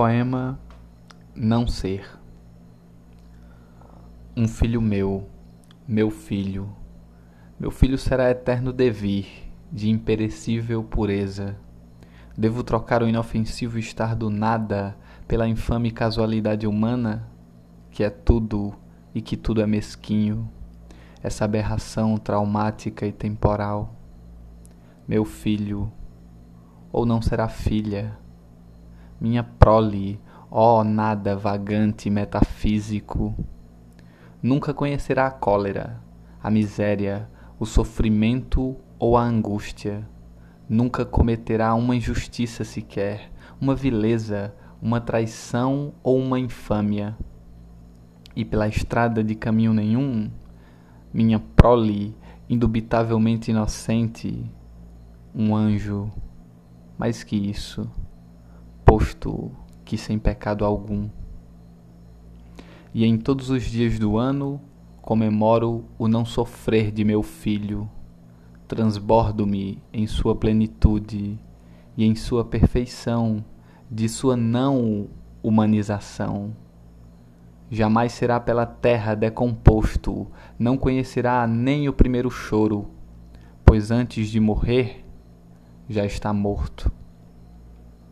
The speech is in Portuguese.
Poema Não Ser Um filho meu, meu filho, meu filho será eterno devir, de imperecível pureza. Devo trocar o inofensivo estar do nada pela infame casualidade humana, que é tudo e que tudo é mesquinho, essa aberração traumática e temporal. Meu filho, ou não será filha, minha prole, ó nada vagante metafísico, nunca conhecerá a cólera, a miséria, o sofrimento ou a angústia, nunca cometerá uma injustiça sequer, uma vileza, uma traição ou uma infâmia. E pela estrada de caminho nenhum, minha prole, indubitavelmente inocente, um anjo, mais que isso que sem pecado algum. E em todos os dias do ano comemoro o não sofrer de meu filho, transbordo-me em sua plenitude e em sua perfeição de sua não humanização. Jamais será pela terra decomposto, não conhecerá nem o primeiro choro, pois antes de morrer já está morto.